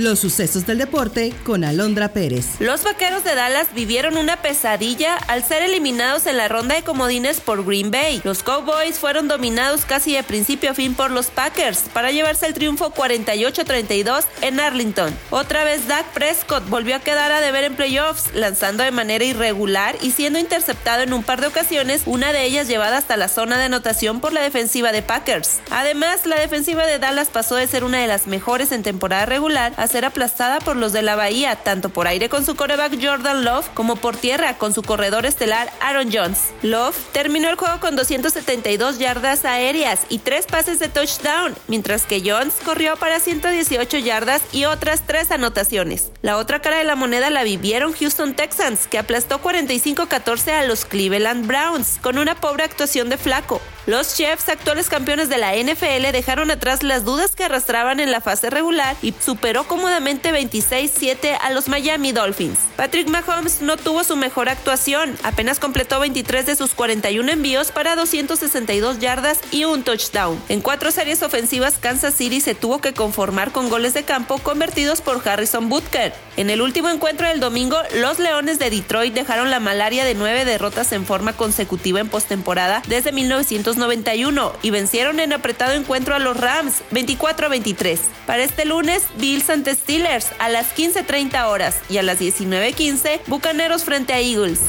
Los sucesos del deporte con Alondra Pérez. Los vaqueros de Dallas vivieron una pesadilla al ser eliminados en la ronda de comodines por Green Bay. Los Cowboys fueron dominados casi de principio a fin por los Packers para llevarse el triunfo 48-32 en Arlington. Otra vez Dak Prescott volvió a quedar a deber en playoffs, lanzando de manera irregular y siendo interceptado en un par de ocasiones, una de ellas llevada hasta la zona de anotación por la defensiva de Packers. Además, la defensiva de Dallas pasó de ser una de las mejores en temporada regular ser aplastada por los de la Bahía, tanto por aire con su coreback Jordan Love como por tierra con su corredor estelar Aaron Jones. Love terminó el juego con 272 yardas aéreas y tres pases de touchdown, mientras que Jones corrió para 118 yardas y otras tres anotaciones. La otra cara de la moneda la vivieron Houston Texans, que aplastó 45-14 a los Cleveland Browns, con una pobre actuación de Flaco. Los Chiefs, actuales campeones de la NFL, dejaron atrás las dudas que arrastraban en la fase regular y superó cómodamente 26-7 a los Miami Dolphins. Patrick Mahomes no tuvo su mejor actuación, apenas completó 23 de sus 41 envíos para 262 yardas y un touchdown. En cuatro series ofensivas, Kansas City se tuvo que conformar con goles de campo convertidos por Harrison Butker. En el último encuentro del domingo, los Leones de Detroit dejaron la malaria de nueve derrotas en forma consecutiva en postemporada desde 1990 91 y vencieron en apretado encuentro a los Rams 24 a 23. Para este lunes, Bills ante Steelers a las 15.30 horas y a las 19.15, Bucaneros frente a Eagles.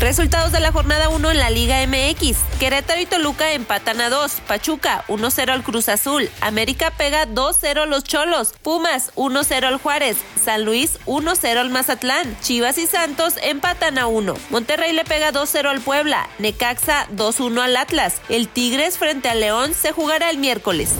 Resultados de la jornada 1 en la Liga MX. Querétaro y Toluca empatan a 2. Pachuca 1-0 al Cruz Azul. América pega 2-0 a los Cholos. Pumas 1-0 al Juárez. San Luis 1-0 al Mazatlán. Chivas y Santos empatan a 1. Monterrey le pega 2-0 al Puebla. Necaxa 2-1 al Atlas. El Tigres frente al León se jugará el miércoles.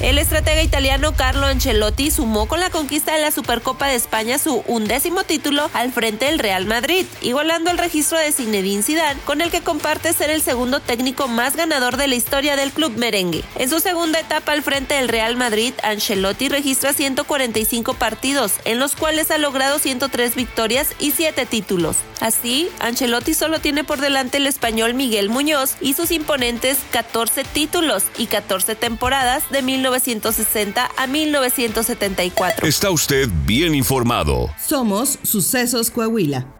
El estratega italiano Carlo Ancelotti sumó con la conquista de la Supercopa de España su undécimo título al frente del Real Madrid, igualando el registro de Zinedine Zidane, con el que comparte ser el segundo técnico más ganador de la historia del club merengue. En su segunda etapa al frente del Real Madrid, Ancelotti registra 145 partidos, en los cuales ha logrado 103 victorias y 7 títulos. Así, Ancelotti solo tiene por delante el español Miguel Muñoz y sus imponentes 14 títulos y 14 temporadas de 1960 a 1974. Está usted bien informado. Somos Sucesos Coahuila.